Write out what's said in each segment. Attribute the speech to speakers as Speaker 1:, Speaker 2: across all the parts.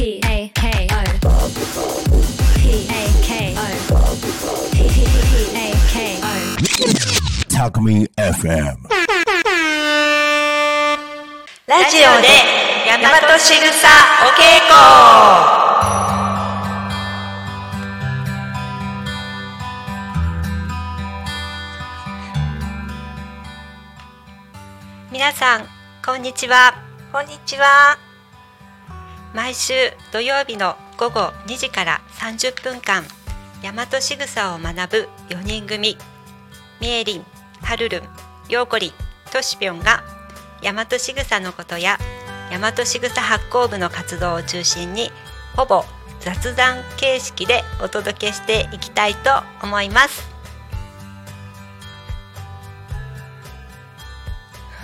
Speaker 1: Me FM.
Speaker 2: ラジオで大和しぐさお稽古。皆さんこんにちは。こんにちは毎週土曜日の午後2時から30分間大和しぐさを学ぶ4人組。みえりん、はるるん、ようこりん、としぴょんが大和しぐさのことや大和しぐさ発行部の活動を中心にほぼ雑談形式でお届けしていきたいと思います。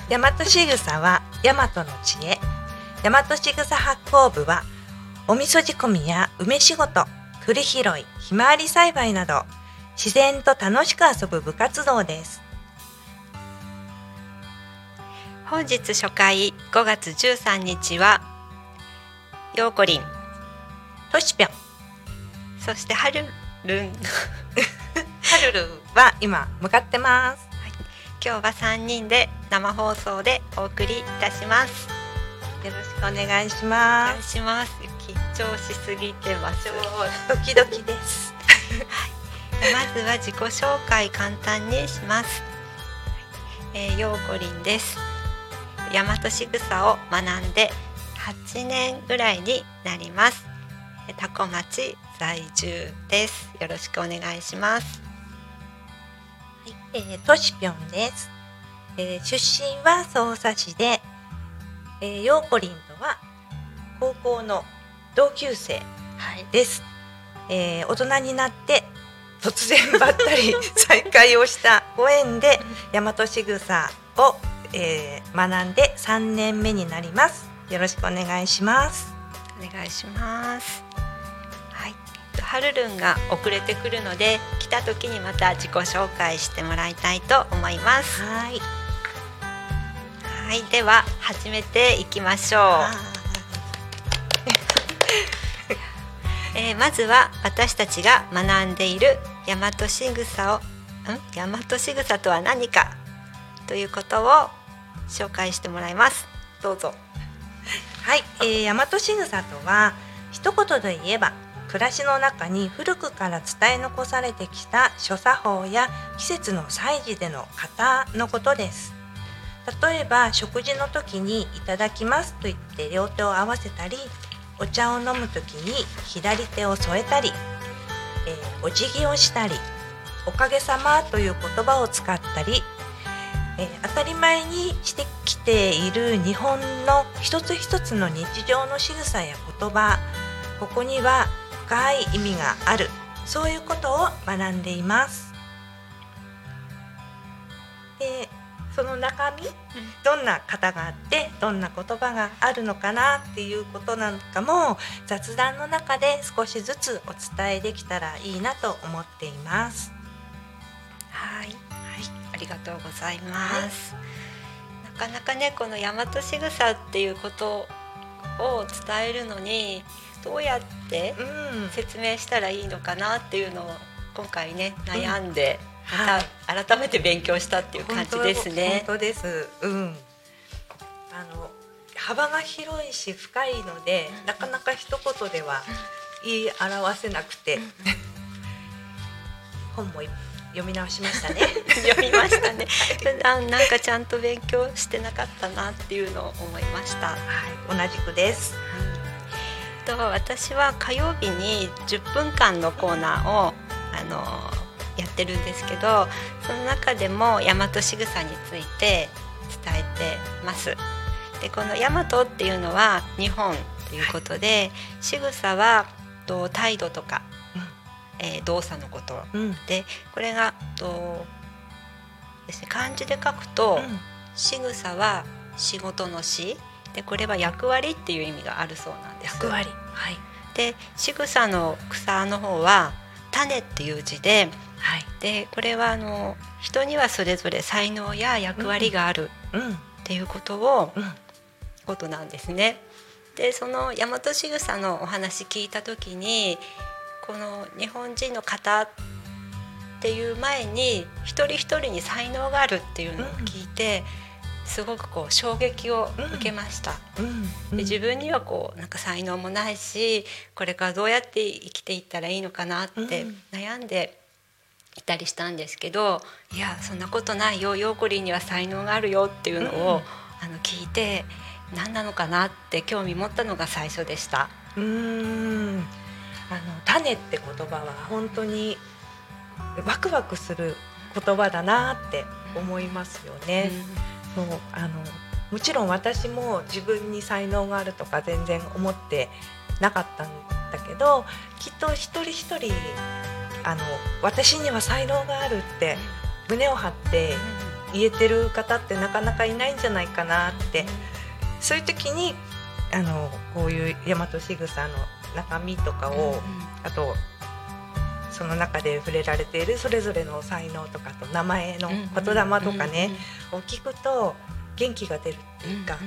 Speaker 3: 大和しぐさは大和の知恵。大和しぐさ発行部はお味噌仕込みや梅仕事栗拾いひまわり栽培など自然と楽しく遊ぶ部活動です。
Speaker 2: 本日初回5月13日はようこりん
Speaker 3: としぴょん。
Speaker 2: そしてはるるん。
Speaker 3: はるるは今向かってます。
Speaker 2: 今日は3人で生放送でお送りいたします
Speaker 3: よろしくお願いし
Speaker 2: お願い
Speaker 3: ます
Speaker 2: します緊張しすぎてます
Speaker 3: ドキドキです
Speaker 2: まずは自己紹介簡単にします。えー、ようこりんです。大和しぐさを学んで8年ぐらいになります。えー多古町在住です。よろしくお願いします。
Speaker 3: はい、えー、としぴょんです、えー、出身は匝瑳市で、えー、ようこりんとは高校の同級生
Speaker 2: はい。
Speaker 3: です、えー、大人になって突然ばったり 再会をしたご縁で大和しぐさを、えー、学んで3年目になりますよろしくお願いします
Speaker 2: お願いします。はい。はるるんが遅れてくるので来た時にまた自己紹介してもらいたいと思います。
Speaker 3: はい
Speaker 2: はい。では始めていきましょう。えーまずは私たちが学んでいる大和しぐさをん？大和しぐさとは何かということを紹介してもらいます。どうぞ。
Speaker 3: はい、えー、大和しぐさとは一言で言えば暮らしの中に古くから伝え残されてきた諸作法や季節の祭事での型のことです例えば食事の時に「いただきます」と言って両手を合わせたりお茶を飲む時に左手を添えたり、えーお辞儀をしたり「おかげさま」という言葉を使ったりえー当たり前にしてきている日本の一つ一つの日常の仕草や言葉ここには深い意味があるそういうことを学んでいます。でその中身どんな型があってどんな言葉があるのかなっていうことなんかも雑談の中で少しずつお伝えできたらいいなと思っています。
Speaker 2: はい、はい、ありがとうございます、なかなかねこの大和しぐさっていうことを伝えるのにどうやって
Speaker 3: うん。
Speaker 2: 説明したらいいのかなっていうのを今回ね悩んで、
Speaker 3: はい
Speaker 2: また改めて勉強したっていう感じですね。
Speaker 3: 本当です。うん。あの幅が広いし深いので、なかなか一言では言い表せなくて、本も読み直しましたね。
Speaker 2: 読みましたね。普段なんかちゃんと勉強してなかったなっていうのを思いました。
Speaker 3: はい、同じくです。
Speaker 2: と私は火曜日に10分間のコーナーをあのやってるんですけどその中でも大和しぐさについて伝えてます。でこの大和っていうのは日本ということで仕草はと態度とか、えー動作のこと
Speaker 3: うん。
Speaker 2: でこれがとですね漢字で書くと、
Speaker 3: うん
Speaker 2: 仕草は仕事の仕でこれは役割っていう意味があるそうなんです。
Speaker 3: 役割。はい。
Speaker 2: で仕草の草の方は種っていう字で
Speaker 3: はい。
Speaker 2: でこれはあの人にはそれぞれ才能や役割がある
Speaker 3: うん。
Speaker 2: っていうことを、
Speaker 3: うん。
Speaker 2: ことなんですね。でその大和しぐさのお話聞いた時にこの日本人の方っていう前に一人一人に才能があるっていうのを聞いて、すごくこう衝撃を受けました。で自分にはこうなんか才能もないしこれからどうやって生きていったらいいのかなって悩んでいたりしたんですけど、いやそんなことないよヨーコリンには才能があるよっていうのを、あの聞いて何なのかなって興味持ったのが最初でした。
Speaker 3: うーんあの種って言葉は本当にワクワクする言葉だなって思いますよね。そうあのもちろん私も自分に才能があるとか全然思ってなかったんだけどきっと一人一人あの私には才能があるって胸を張って言えてる方ってなかなかいないんじゃないかなって。そういう時にあのこういう大和しぐさの中身とかを、あとその中で触れられているそれぞれの才能とかと名前の言霊とかね、を聞くと元気が出るっていうか、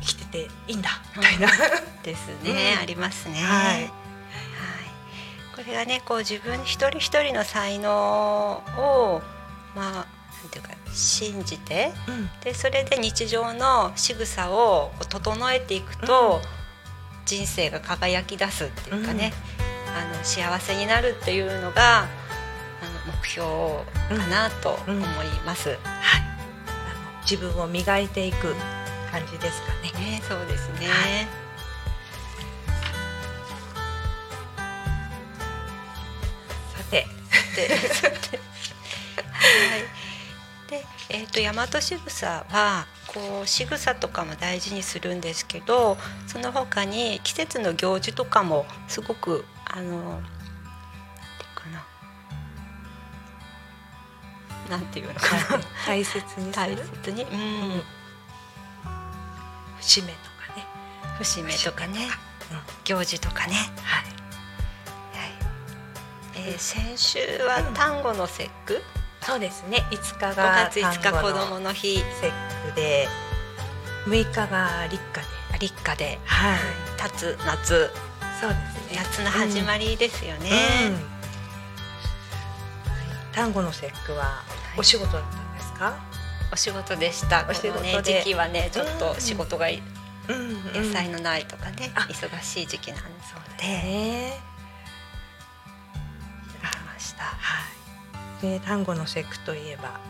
Speaker 3: 生きてていいんだみたいな。
Speaker 2: ですね、
Speaker 3: うん。
Speaker 2: ありますね。
Speaker 3: はい
Speaker 2: はいこれがねこう自分一人一人の才能をまあなんていうか信じて
Speaker 3: うん。
Speaker 2: でそれで日常の仕草を整えていくと、人生が輝き出すっていうかね、あの幸せになるっていうのがあの目標かなと思います。
Speaker 3: はい、あの自分を磨いていく感じですかね。
Speaker 2: ね、そうですね。
Speaker 3: はい
Speaker 2: はい。で、えっ、と大和しぐさはこう仕草とかも大事にするんですけど、その他に季節の行事とかもすごくあのなんていうかな。なんていうのかな。
Speaker 3: 大切にす
Speaker 2: 大
Speaker 3: る
Speaker 2: 切に、うん、
Speaker 3: 節目とかね。
Speaker 2: 節目とかね、
Speaker 3: うん
Speaker 2: 行事とかね。
Speaker 3: はい。
Speaker 2: はい。えー先週は単語の節句、
Speaker 3: そうですね。5日
Speaker 2: 5
Speaker 3: が
Speaker 2: 月5日子供の日、
Speaker 3: 節句で、6日が立夏で、
Speaker 2: 立夏で、
Speaker 3: はい。
Speaker 2: 立つ夏。
Speaker 3: そうですね。
Speaker 2: 夏の始まりですよね。
Speaker 3: うんはい単語の節句はお仕事だったんですか？
Speaker 2: お仕事でした。
Speaker 3: お仕事
Speaker 2: このね
Speaker 3: で
Speaker 2: 時期はねちょっと仕事がい
Speaker 3: うん
Speaker 2: 野菜のないとかね、
Speaker 3: あ
Speaker 2: 忙しい時期なんですので
Speaker 3: はい。で単語の節句といえば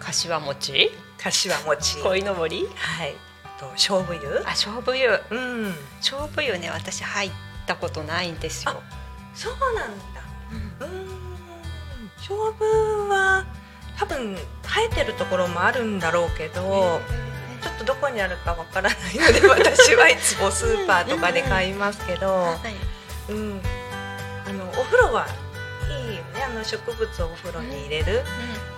Speaker 2: 柏餅、
Speaker 3: 柏餅。
Speaker 2: 鯉のぼり、
Speaker 3: はい。と勝負湯。
Speaker 2: あ勝負湯、
Speaker 3: うん。
Speaker 2: 勝負湯ね私入ったことないんですよ。
Speaker 3: そうなんだ。うん。勝負は多分生えてるところもあるんだろうけど、ちょっとどこにあるかわからないので 私はいつもスーパーとかで買いますけど、
Speaker 2: はい
Speaker 3: うん。あのお風呂は。あの植物をお風呂に入れる。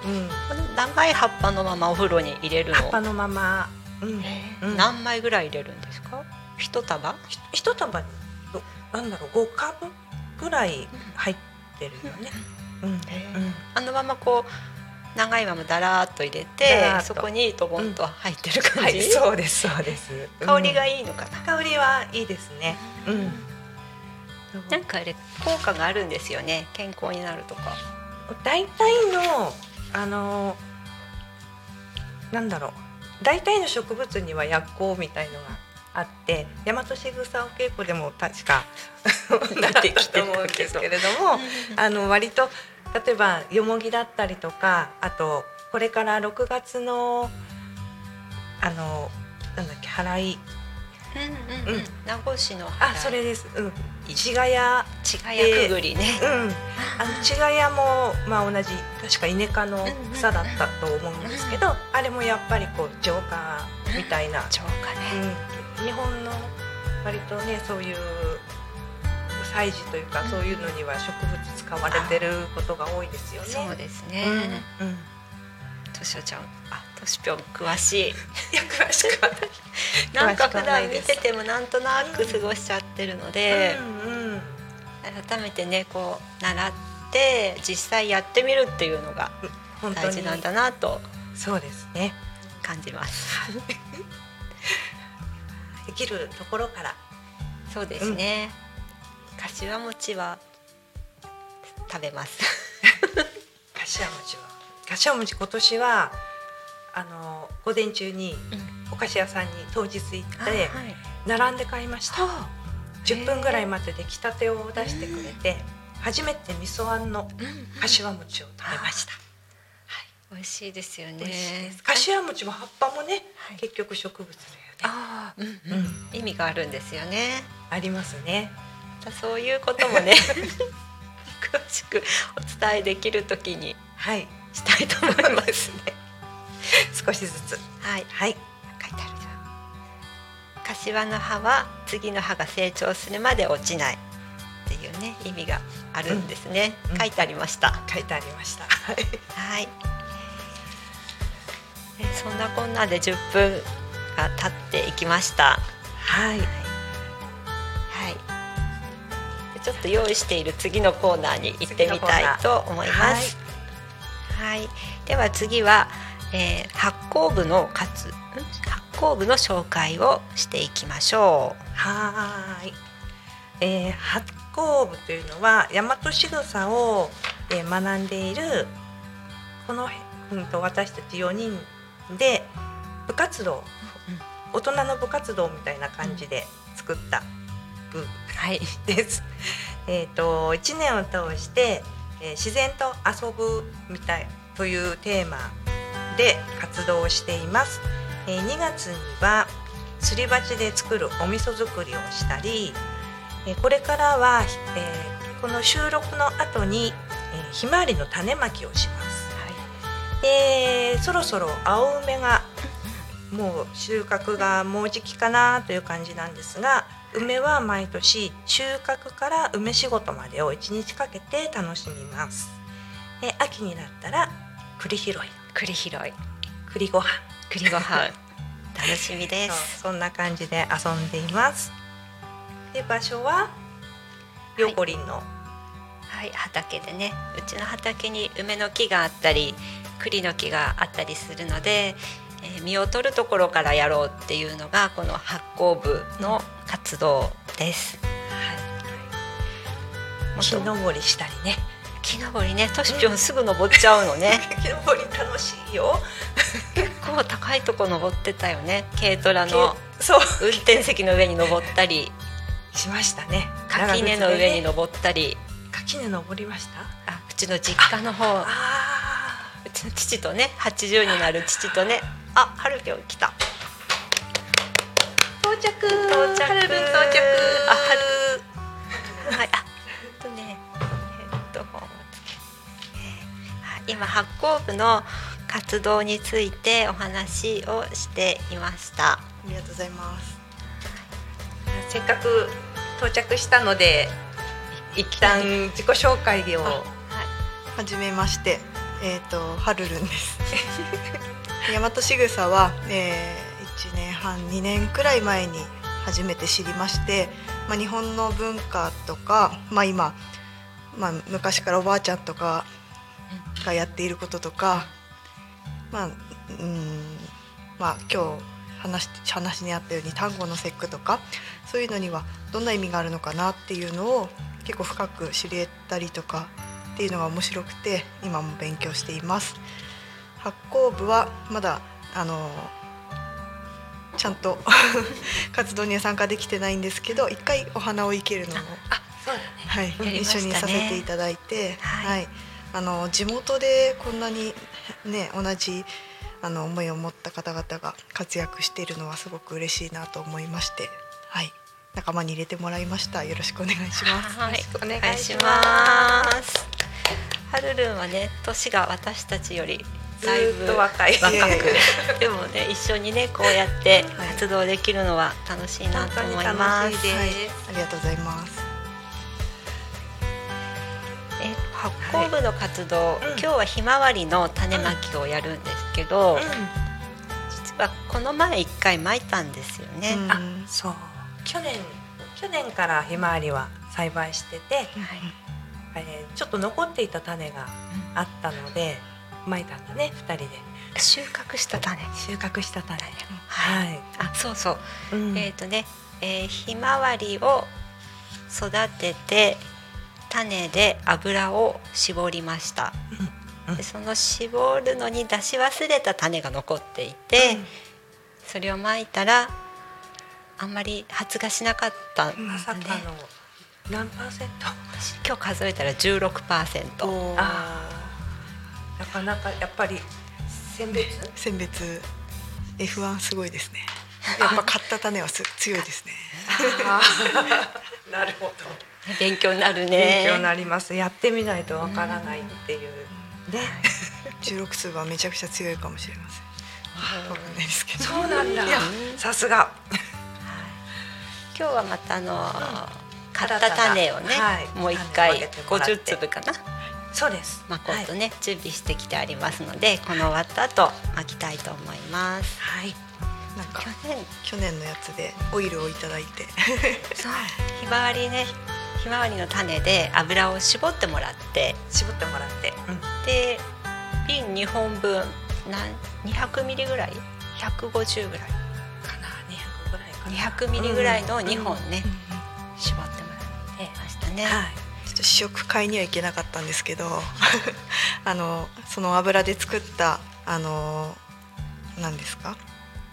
Speaker 3: うん。
Speaker 2: この長い葉っぱのままお風呂に入れるの？
Speaker 3: 葉っぱのまま。うん。うん
Speaker 2: 何枚ぐらい入れるんですか？一束？
Speaker 3: ひ一束なんだろう五株ぐらい入ってるよね。うん。うん。
Speaker 2: あのままこう長いままだらーっと入れ
Speaker 3: だ
Speaker 2: てそこにドボンと入ってる感じ、
Speaker 3: はい、そうですそうです。
Speaker 2: 香りが
Speaker 3: いい。
Speaker 2: いいのかな、
Speaker 3: 香りはいいですね。うん。
Speaker 2: なんかあれ効果があるんですよね健康になるとか。
Speaker 3: 大体のあのなんだろう。大体の植物には薬効みたいのがあって大和しぐさお稽古でも確か 習ったと思うんですけれども あの割と例えばよもぎだったりとかあとこれから6月のあのなんだっけ払い
Speaker 2: うん名護市の
Speaker 3: あそれです。うん。ちがや。
Speaker 2: ちがやくぐりね、
Speaker 3: うん。あのちがやもまあ同じ確かイネ科の草だったと思うんですけど、あれもやっぱりこう浄化みたいな、
Speaker 2: 浄化ね、
Speaker 3: うん、日本の割とねそういう祭事というか、そういうのには植物使われてることが多いですよね。
Speaker 2: そうですね、
Speaker 3: うん。うん、
Speaker 2: としおちゃん。あとしぴょん詳しい
Speaker 3: いや詳しくはない。
Speaker 2: なんか普段見ててもなんとなく過ごしちゃってるので、
Speaker 3: うんうん、
Speaker 2: 改めてねこう習って実際やってみるっていうのが大事なんだなと
Speaker 3: そうですね。
Speaker 2: 感じます。
Speaker 3: できるところから
Speaker 2: そうですね。柏餅は食べます。
Speaker 3: 柏餅は柏餅今年はあの午前中にお菓子屋さんに当日行って
Speaker 2: はい。
Speaker 3: 並んで買いました。
Speaker 2: は
Speaker 3: 10分ぐらい待って出来たてを出してくれて初めて味噌あんの柏餅を食べました。
Speaker 2: 美味しいですよね。
Speaker 3: 柏餅も葉っぱもね、
Speaker 2: はい
Speaker 3: 結局植物だよね。
Speaker 2: ああ、うん
Speaker 3: う
Speaker 2: うんん、意味があるんですよね。
Speaker 3: ありますね。
Speaker 2: そういうこともね、詳しくお伝えできるときに
Speaker 3: はい。
Speaker 2: したいと思いますね。
Speaker 3: 少しずつ。
Speaker 2: はい、
Speaker 3: はい。
Speaker 2: 書いてあるじゃん。柏の葉は次の葉が成長するまで落ちないっていうね意味があるんですね。
Speaker 3: うん
Speaker 2: 書いてありました。
Speaker 3: 書いてありました。はい。
Speaker 2: そんなこんなで10分が経っていきました。
Speaker 3: はい。
Speaker 2: はい。ちょっと用意している次のコーナーに行ってみたいと思います。はい。では次は、えー発酵部の活ん？発酵部の紹介をしていきましょう。
Speaker 3: はーい。えー、発酵部というのは大和仕草を、えー学んでいるこの、うん、と私たち4人で部活動、大人の部活動みたいな感じで作った部
Speaker 2: はい。
Speaker 3: です。えっ、と1年を通して、えー自然と遊ぶみたいというテーマで活動をしています。えー2月にはすり鉢で作るお味噌作りをしたり、えーこれからは、えーこの収録の後に、えーひまわりの種まきをします。でそろそろ青梅がもう収穫がもうじきかなという感じなんですが梅は毎年収穫から梅仕事までを1日かけて楽しみますで秋になったら栗拾い
Speaker 2: 栗拾い、
Speaker 3: 栗ご飯。
Speaker 2: 栗ご飯。楽しみです。
Speaker 3: そんな感じで遊んでいます。で場所は？ヨコリンの、
Speaker 2: はい、畑でね。うちの畑に梅の木があったり栗の木があったりするので、えー実を取るところからやろうっていうのがこの発酵部の活動です。
Speaker 3: はい、木登りしたりね
Speaker 2: 木登りねとしぴょんすぐ登っちゃうのね。
Speaker 3: 木登り楽しいよ。
Speaker 2: 結構高いとこ登ってたよね。軽トラの
Speaker 3: そう。
Speaker 2: 運転席の上に登ったり。
Speaker 3: しましたね。
Speaker 2: 垣根の上に
Speaker 3: の
Speaker 2: 登ったり。
Speaker 3: 垣根登りました？
Speaker 2: あうちの実家の方。うちの父とね80になる父とね。あはるぴょん来た。
Speaker 3: 到着。
Speaker 2: 到着今発酵部の活動についてお話をしていました
Speaker 1: ありがとうございます。
Speaker 3: せっかく到着したので一旦自己紹介を
Speaker 2: はい
Speaker 1: はじめまして、えっ、とはるるんです。大和しぐさは、えー、1年半2年くらい前に初めて知りまして、まあ、日本の文化とか、まあ、今、まあ、昔からおばあちゃんとかがやっていることとか、まあうんまあ、今日話し話にあったように単語の節句とかそういうのにはどんな意味があるのかなっていうのを結構深く知れたりとかっていうのが面白くて今も勉強しています。発酵部はまだあのちゃんと 活動には参加できてないんですけど一回お花を生けるのを、
Speaker 3: あそうだね。
Speaker 1: はい一緒にさせていただいて、
Speaker 2: はい
Speaker 1: あの地元でこんなにね同じあの思いを持った方々が活躍しているのはすごく嬉しいなと思いまして、はい、仲間に入れてもらいました。よろしくお願いします。
Speaker 2: はい。
Speaker 3: お願いし
Speaker 2: おます。はるるんはね年が私たちより
Speaker 3: ず
Speaker 2: だいぶ
Speaker 3: ーっと若い。
Speaker 2: 若
Speaker 1: いやいやい
Speaker 2: くでもね一緒にねこうやって活動できるのは楽しいなと思います。
Speaker 3: 楽しいです、
Speaker 1: はい、ありがとうございます。
Speaker 2: 発酵部の活動、
Speaker 3: うん。
Speaker 2: 今日はひまわりの種まきをやるんですけど、
Speaker 3: う
Speaker 2: 実はこの前一回まいたんですよね、
Speaker 3: あそう。去年去年からひまわりは栽培してて、
Speaker 2: はい。
Speaker 3: えーちょっと残っていた種があったのでまいたんだね二人で。
Speaker 2: 収穫した種。
Speaker 3: 収穫した種。
Speaker 2: はい。
Speaker 3: はい、
Speaker 2: あそうそう、
Speaker 3: うん。
Speaker 2: えっ、とねえーひまわりを育てて種で油を絞りました、
Speaker 3: うん
Speaker 2: でその絞るのに出し忘れた種が残っていて、それをまいたらあんまり発芽しなかったんで
Speaker 3: まさかの何パーセント？
Speaker 2: 私今日数えたら16%
Speaker 1: おー
Speaker 3: あー。なかなかやっぱり選別？
Speaker 1: 選別。F1 すごいですね。やっぱ買った種はす強いですね。
Speaker 3: なるほど
Speaker 2: 勉強になるね。
Speaker 3: 勉強になります。やってみないとわからないっていうね。
Speaker 1: 16数はめちゃくちゃ強いかもしれません。ですけど
Speaker 3: そうなんだ。さすが。
Speaker 2: 今日はまたあの買った種をね、
Speaker 3: はい。
Speaker 2: もう一回
Speaker 3: 種をあげてもらって。
Speaker 2: 50粒かな。
Speaker 3: そうです。
Speaker 2: まこうとね、準備してきてありますのでこの終わった後巻きたいと思います。
Speaker 3: はい。
Speaker 1: なんか
Speaker 2: 去年。
Speaker 1: 去年のやつでオイルをいただいて。
Speaker 2: そう。ひまわりねひまわりの種で油を絞ってもらって
Speaker 3: 絞ってもらって、
Speaker 2: で瓶2本分なん200ミリぐらい？150ぐらい。
Speaker 3: かな？200ぐらいかな。
Speaker 2: 200ミリぐらいの2本ね、
Speaker 1: うん。
Speaker 2: 絞ってもらってましたね、
Speaker 3: はい。
Speaker 1: ちょっと試食買いには行けなかったんですけど あのその油で作ったあの何ですか？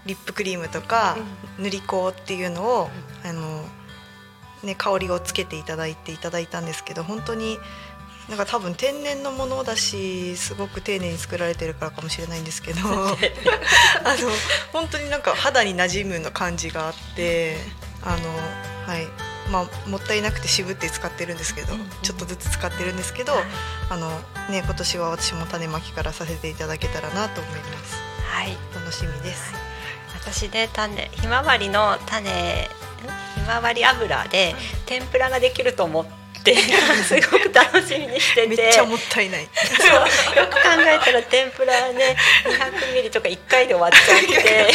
Speaker 1: リップクリームとか、塗り粉っていうのを、あのね、香りをつけていただいていただいたんですけど本当になんか多分天然のものだしすごく丁寧に作られてるからかもしれないんですけど あの本当になんか肌に馴染むの感じがあってあのはい。まあもったいなくて渋って使ってるんですけど、ちょっとずつ使ってるんですけど、あのね今年は私も種まきからさせていただけたらなと思います。
Speaker 2: はい。
Speaker 1: 楽しみです、
Speaker 2: 私ね種ひまわりの種まわり油で天ぷらができると思って すごく楽しみにしてて。
Speaker 1: めっちゃもったいない。
Speaker 2: そう。よく考えたら天ぷらね200ミリとか1回で終わっちゃって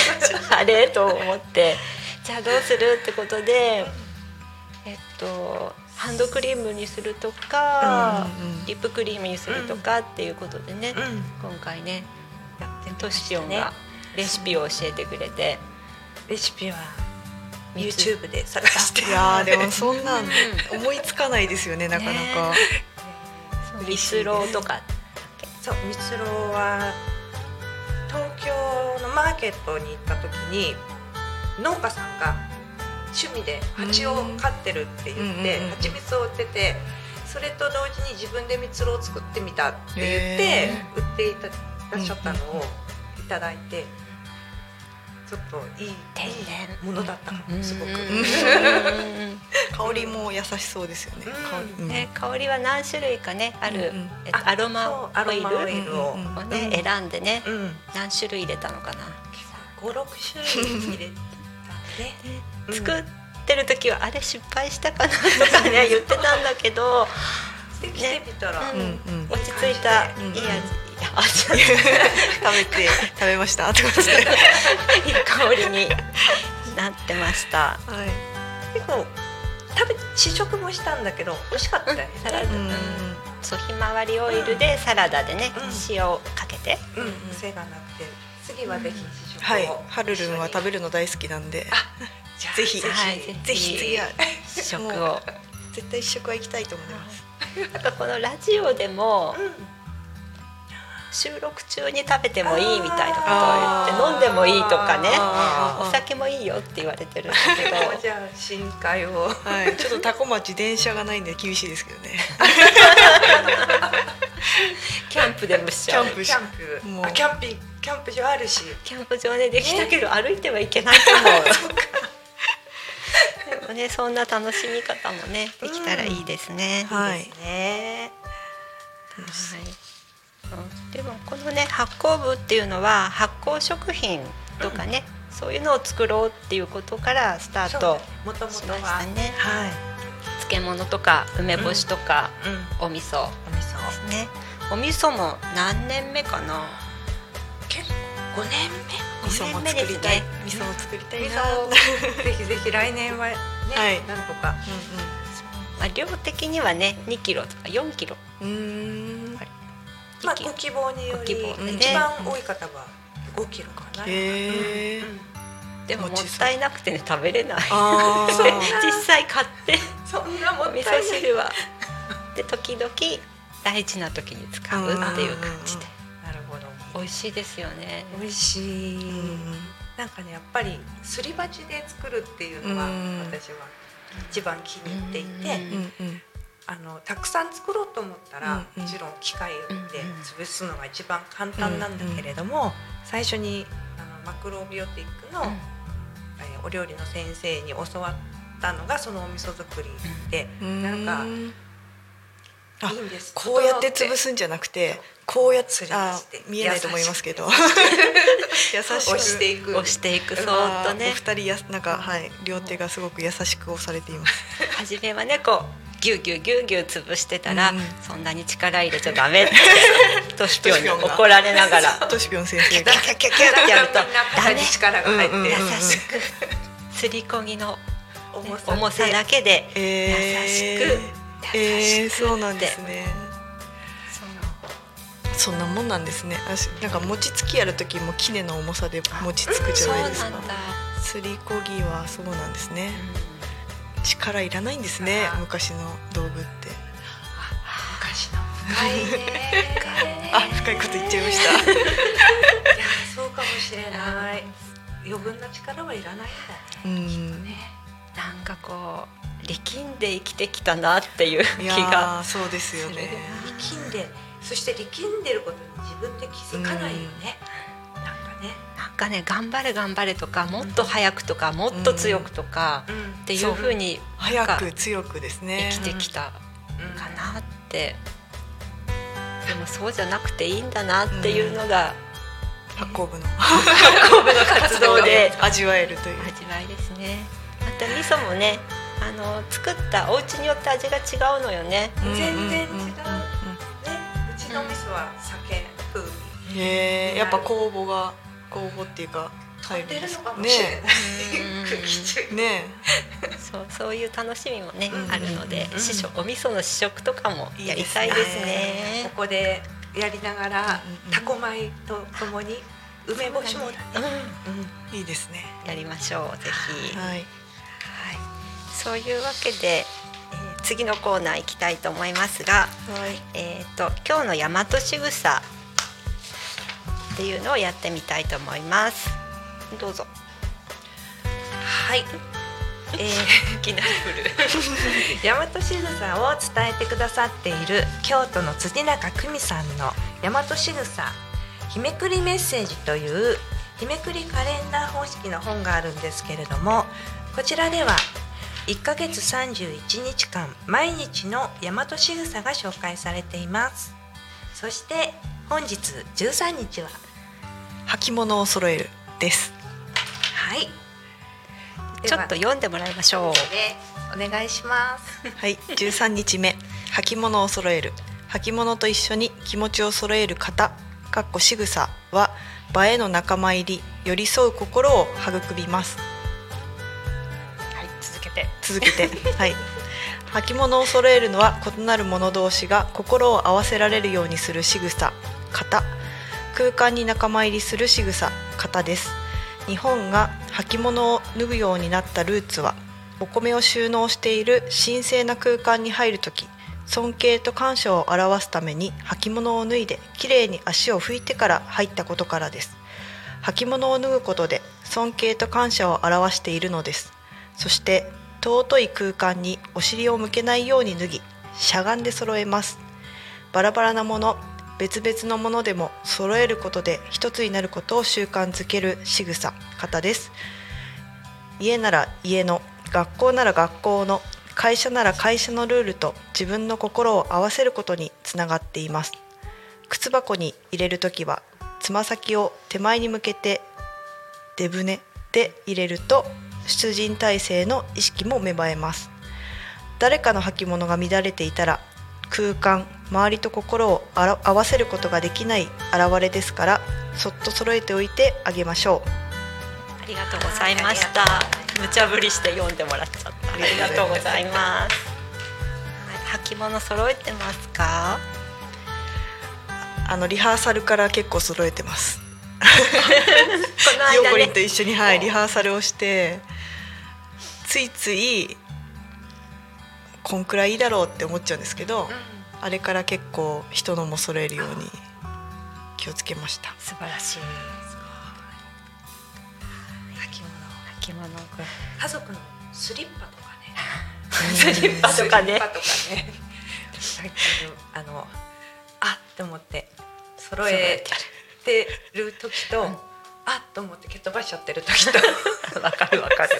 Speaker 2: あれ？と思って。じゃあどうする？ってことでえっとハンドクリームにするとか、
Speaker 1: うんうんうん。
Speaker 2: リップクリームにするとかっていうことでね、
Speaker 3: うん。
Speaker 2: 今回ねトシピョンがレシピを教えてくれて、
Speaker 3: レシピは YouTube で探して。
Speaker 1: いやーでもそんなん思いつかないですよねなかなか、
Speaker 2: そう蜜ろうとか。
Speaker 3: そう蜜ろうは東京のマーケットに行った時に農家さんが趣味で蜂を飼ってるって言って蜂蜜を売っててそれと同時に自分で蜜ろうを作ってみたって言って
Speaker 1: へ
Speaker 3: 売っていたらっしゃったのをいただいてちょっといい
Speaker 2: 天然
Speaker 3: いいものだったかもすごく。
Speaker 2: うん。
Speaker 1: 香りも優しそうですよね、
Speaker 3: うん。
Speaker 1: 香り。うん
Speaker 2: ね、香りは何種類かねある、
Speaker 1: うんうん。
Speaker 2: えっとアロマ
Speaker 3: アロマオ
Speaker 2: オイル
Speaker 3: イルを。
Speaker 2: ね、
Speaker 3: うん
Speaker 2: 選んでね
Speaker 3: うん。
Speaker 2: 何種類入れたのかな、
Speaker 3: 五六種類入れたね。うん。
Speaker 2: 作ってる時はあれ失敗したかなとかね言ってたんだけど。
Speaker 3: できてみたら、
Speaker 2: うん
Speaker 1: うんうん。
Speaker 2: 落ち着いたい
Speaker 1: うん。
Speaker 2: い味、味
Speaker 1: 食べて食べました。とか言って
Speaker 2: いい香りになってました。
Speaker 1: はい。
Speaker 3: 結構食べ試食もしたんだけど美味しかったよね。
Speaker 2: サラダ、
Speaker 1: う
Speaker 2: うん。ん、そうひまわりオイルでサラダでね、
Speaker 3: うん。
Speaker 2: 塩をかけて、
Speaker 3: うん、癖がなくて次はぜひ試食を、
Speaker 1: はい。はるるんは食べ
Speaker 3: る
Speaker 1: るの大好きなんで。ぜひ
Speaker 2: はい
Speaker 1: ぜひ。次は。
Speaker 2: 試食
Speaker 1: も
Speaker 2: を。
Speaker 1: 絶対試食は行きたいと思います。
Speaker 2: なんかこのラジオでも
Speaker 3: うん
Speaker 2: 収録中に食べてもいいみたいなことを言って飲んでもいいとかね。お酒もいいよって言われてるんだけど。
Speaker 3: じゃあ深海を。
Speaker 1: はい。ちょっとタコ町電車がないんで厳しいですけどね。
Speaker 2: キャンプでもしちゃう。
Speaker 1: キャンプ
Speaker 3: キャン
Speaker 1: も。う
Speaker 3: キャンピキャンプ場あるし。
Speaker 2: キャンプ場でできたけど歩いてはいけないと思う。でもねそんな楽しみ方もねできたらいいですね、
Speaker 1: はい。
Speaker 3: ですね。
Speaker 1: 楽し
Speaker 2: はい。うんでもこのね発酵部っていうのは発酵食品とかね、そういうのを作ろうっていうことからスタートしましたね。
Speaker 3: はい。
Speaker 2: 漬物とか梅干しとか、
Speaker 3: うん。
Speaker 2: お味噌。
Speaker 3: お味噌。
Speaker 2: ですね。お味噌も何年目かな？
Speaker 3: 結構五年
Speaker 1: 味噌も作りたい、味噌も作りた
Speaker 3: 目。
Speaker 1: いな。
Speaker 3: ぜひぜひ来年はね、
Speaker 1: はい。
Speaker 3: なんとか。
Speaker 2: まあ、量的にはね2キロとか4キロ。
Speaker 1: うん。うんうん
Speaker 3: まあご希望により一番多い方は五キロかな。
Speaker 2: でもも
Speaker 1: 餅
Speaker 2: ったいなくてね食べれない。実際買って。
Speaker 3: そんなも
Speaker 2: お味噌汁は。で時々大事な時に使うっていう感じで。
Speaker 3: なるほど。
Speaker 2: 美味しいですよね。
Speaker 3: 美味しい、
Speaker 1: うん
Speaker 3: なんかねやっぱりすり鉢で作るっていうのは
Speaker 1: うん。
Speaker 3: 私は一番気に入っていて、
Speaker 2: うん
Speaker 1: うんうん
Speaker 3: あのたくさん作ろうと思ったら、もちろん機械で潰すのが一番簡単なんだけれども、最初にあのマクロビオティックの、えーお料理の先生に教わったのがそのお味噌作りで、
Speaker 1: うん。
Speaker 3: なんか
Speaker 1: あ
Speaker 3: いいんです。
Speaker 1: こうやって潰
Speaker 3: す
Speaker 1: すんじゃなくてこうやって見えないと思いますけど。優しく。
Speaker 3: 押していく。
Speaker 2: 押していくそっとね。
Speaker 1: お二人やなんかはい両手がすごく優しく押されています。
Speaker 2: 初めはねこうギュギュギュギュ潰してたら、
Speaker 1: うん
Speaker 2: そんなに力入れちゃダメって トシピョンに怒られながら
Speaker 1: トシピョン先生が
Speaker 2: キャキャキャキャってやると
Speaker 3: みんな肩に力が入って、
Speaker 1: うんうんうん
Speaker 2: 優しくすりこぎの
Speaker 3: 重さ
Speaker 2: だけで
Speaker 1: え
Speaker 2: 優し
Speaker 1: ー
Speaker 2: く
Speaker 1: えー、そうなんですね。
Speaker 2: そ
Speaker 1: そんなもんなんですね。私なんか餅つきやる時も杵の重さで餅つくじゃ
Speaker 2: う
Speaker 1: ないですかすりこぎはそうなんですね。
Speaker 2: う
Speaker 1: 力いらないんですね昔の道具って。
Speaker 3: 昔の。深いね。
Speaker 1: あ、深いこと言っちゃいました。
Speaker 3: いやそうかもしれない。余分な力はいらないんだね
Speaker 1: うん。
Speaker 2: んなんかこう力んで生きてきたなっていう気が
Speaker 1: ーそうですよね。
Speaker 3: 力んでそして力んでることに自分で気づかないよね、なんかね、
Speaker 2: かね頑張れ頑張れとかもっと早くとかもっと強くとか
Speaker 3: うん。
Speaker 2: っていう風に
Speaker 1: 早く強くですね。
Speaker 2: 生きてきた
Speaker 3: うん。
Speaker 2: かなって、でもそうじゃなくていいんだなっていうのが
Speaker 1: 発酵部の。
Speaker 2: 神戸の活動で
Speaker 1: 味わえるという。
Speaker 2: 味わいですね。また味噌もねあの作ったお家によって味が違うのよね。
Speaker 3: 全然違う。ねうちの味噌は酒風味。
Speaker 1: うんへえ、やっぱ酵母が酵母っていうか入るんです
Speaker 3: かもしれない、
Speaker 1: ねね
Speaker 2: そうそういう楽しみもね、
Speaker 1: うん。
Speaker 2: あるので、
Speaker 3: うん。
Speaker 2: 試食お味噌の試食とかもやりたいですね。
Speaker 3: ここでやりながら、タコ米とともに梅干しも
Speaker 2: うん。
Speaker 1: いいですね。
Speaker 2: やりましょうぜひ。はい、
Speaker 1: はい。
Speaker 2: そういうわけで、えー次のコーナー行きたいと思いますが、
Speaker 1: はい。
Speaker 2: えっ、と今日の大和しぐさっていうのをやってみたいと思います。どうぞ。
Speaker 3: はい。えー、いきなり振る。大和しぐさを伝えてくださっている京都の辻中久美さんの大和しぐさ日めくりメッセージという日めくりカレンダー方式の本があるんですけれども、こちらでは1ヶ月31日間毎日の大和しぐさが紹介されています。そして本日13日は
Speaker 1: 履物を揃えるです。
Speaker 3: はい。
Speaker 2: ちょっと読んでもらいましょう。
Speaker 3: でお願いします。
Speaker 1: はい。13日目。履物を揃える。履物と一緒に気持ちを揃える方。かっこ仕草は映えの仲間入り、寄り添う心を育みます。
Speaker 2: はい、続けて。
Speaker 1: 続けてはい履物を揃えるのは異なる者同士が心を合わせられるようにする仕草型空間に仲間入りする仕草型です。日本が履物を脱ぐようになったルーツはお米を収納している神聖な空間に入るとき尊敬と感謝を表すために履物を脱いできれいに足を拭いてから入ったことからです。履物を脱ぐことで尊敬と感謝を表しているのです。そして尊い空間にお尻を向けないように脱ぎしゃがんで揃えます。バラバラなもの別々のものでも揃えることで一つになることを習慣づける仕草方です。家なら家の学校なら学校の会社なら会社のルールと自分の心を合わせることにつながっています。靴箱に入れるときはつま先を手前に向けて出船で入れると出陣体制の意識も芽生えます。誰かの履物が乱れていたら空間周りと心をあら合わせることができない現れですからそっと揃えておいてあげましょう
Speaker 2: ありがとうございました。無茶ぶりして読んでもらっちゃった。ありがとうございます。はい履物揃えてますか？
Speaker 1: あのリハーサルから結構揃えてます
Speaker 2: の間ね
Speaker 1: ヨーコリンと一緒に、はい、リハーサルをしてついついこんくらいいいだろうって思っちゃうんですけど、あれから結構人のも揃えるように気をつけました。
Speaker 2: 素晴らしい。
Speaker 3: 履物。
Speaker 2: 着物。
Speaker 3: 家族の スリッパとかね。
Speaker 2: スリッパとかね。
Speaker 3: あのあって思って揃えてる時と、あっと思って蹴飛ばしちゃってる時と。わかるわかる。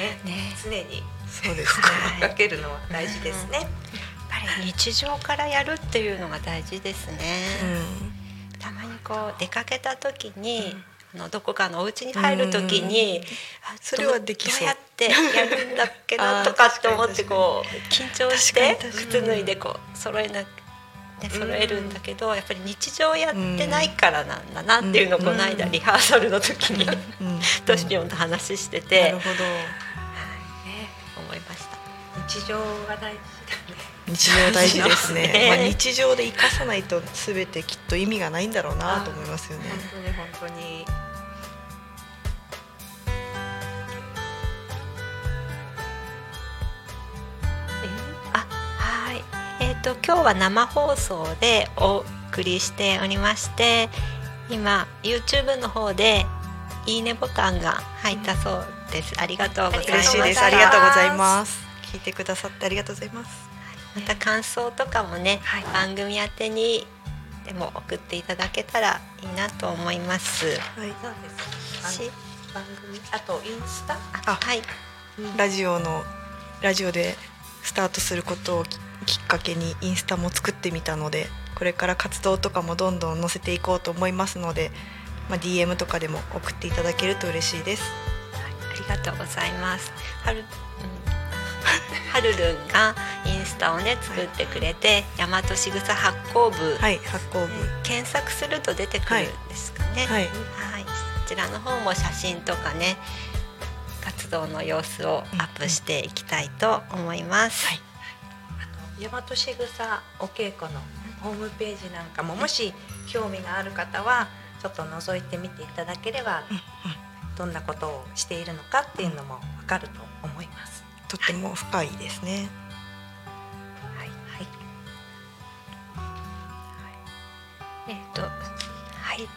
Speaker 3: ね
Speaker 2: ね。
Speaker 3: 常に
Speaker 1: そうですね。
Speaker 3: かけるのは大事ですね、
Speaker 2: やっぱり日常からやるっていうのが大事ですね、たまにこう出かけた時に、あのどこかのお家に入る時に、あ
Speaker 1: それはできそう。
Speaker 2: どうやってやるんだっけな？とかって思ってこう緊張して靴脱いでこう揃えなね揃えるんだけど、やっぱり日常やってないからなんだなっていうのをこの間
Speaker 3: うん
Speaker 2: リハーサルの時に、
Speaker 1: うん。うん
Speaker 2: トシピョンと話して
Speaker 1: な
Speaker 2: て、
Speaker 1: るほど。
Speaker 3: 日常が大事だね
Speaker 1: 日常大事ですね。
Speaker 2: ね
Speaker 1: まあ日常で生かさないとすべてきっと意味がないんだろうなと思いますよね。
Speaker 3: 本当に本当に
Speaker 2: あはいえっ、と今日は生放送でお送りしておりまして今 YouTube の方でいいねボタンが入ったそうです、ありがとうございます
Speaker 1: 嬉しいです。ありがとうございます。聞いてくださってありがとうございます。
Speaker 2: また感想とかもね、
Speaker 3: はい
Speaker 2: 番組宛てにでも送っていただけたらいいなと思います
Speaker 1: はい。
Speaker 3: そうです番組あとインスタ？
Speaker 2: あはい
Speaker 1: ラジオのラジオでスタートすることをききっかけにインスタも作ってみたのでこれから活動とかもどんどん載せていこうと思いますので、まあ、DM とかでも送っていただけると嬉しいです。
Speaker 2: ありがとうございます。はる、うん、はるるんがインスタをね作ってくれて、大和しぐさ発行部、
Speaker 1: はい、発行部。
Speaker 2: 検索すると出てくるんですかね。
Speaker 1: はい、
Speaker 2: はいそちらの方も写真とかね活動の様子をアップしていきたいと思います。
Speaker 1: はい
Speaker 3: 大和しぐさお稽古のホームページなんかももし興味がある方はちょっと覗いてみていただければどんなことをしているのかっていうのもわかると思います。
Speaker 1: とっても深いですね。
Speaker 2: はい
Speaker 3: はい、
Speaker 2: えっ、とはい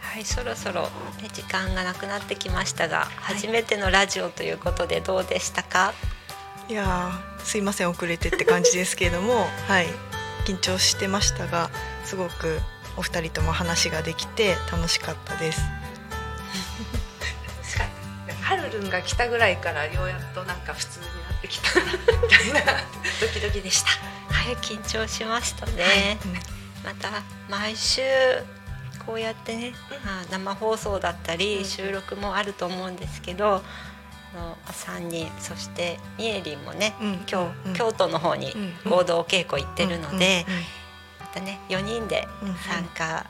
Speaker 2: はいそろそろ、ね、時間がなくなってきましたが、初めてのラジオということでどうでしたか？
Speaker 1: いやーすいません遅れてって感じですけれども はい緊張してましたがすごくお二人とも話ができて楽しかったです。
Speaker 3: はるるんが来たぐらいからようやっとなんか普通になってきたみたいな。ドキドキでした。
Speaker 2: はい緊張しましたね。
Speaker 1: うん
Speaker 2: また毎週こうやってね、まあ生放送だったり、
Speaker 3: うん。
Speaker 2: 収録もあると思うんですけど。あの3人そしてみえりんもね、
Speaker 1: うん
Speaker 2: 今日、
Speaker 1: うん。
Speaker 2: 京都の方に
Speaker 1: うん
Speaker 2: 合同稽古行ってるので、
Speaker 1: うんうん
Speaker 2: またね4人で
Speaker 1: うん
Speaker 2: 参加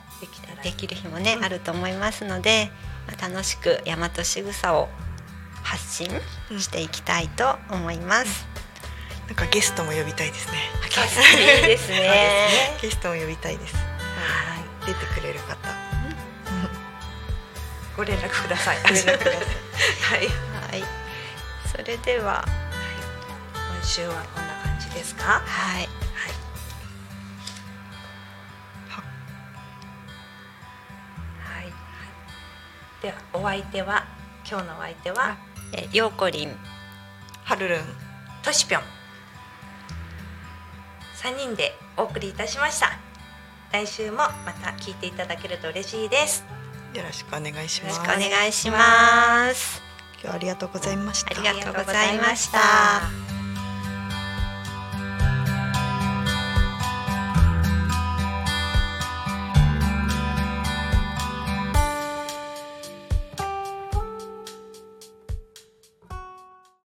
Speaker 3: でき
Speaker 2: る日もね、
Speaker 1: うん
Speaker 2: あると思いますので、まあ、楽しく大和しぐさを発信していきたいと思います。
Speaker 1: なんかゲストも呼びたいですね。
Speaker 2: ゲストいいですね。
Speaker 1: ゲストも呼びたいです。
Speaker 3: はい
Speaker 1: 出てくれる方。
Speaker 3: ご連絡ください。
Speaker 1: ご連絡ください。
Speaker 3: はい。
Speaker 2: はい、それでは、
Speaker 3: 今週はこんな感じですか？
Speaker 2: はい、
Speaker 3: ではお相手は今日のお相手は
Speaker 2: え、ようこりん、
Speaker 1: はるるん。
Speaker 3: としぴょん。三人でお送りいたしました。来週もまた聞いていただけると嬉しいです。
Speaker 1: よろしくお願いします。
Speaker 2: よろしくお願いします。
Speaker 1: 今日はありがとうございました。
Speaker 2: ありがとうございました。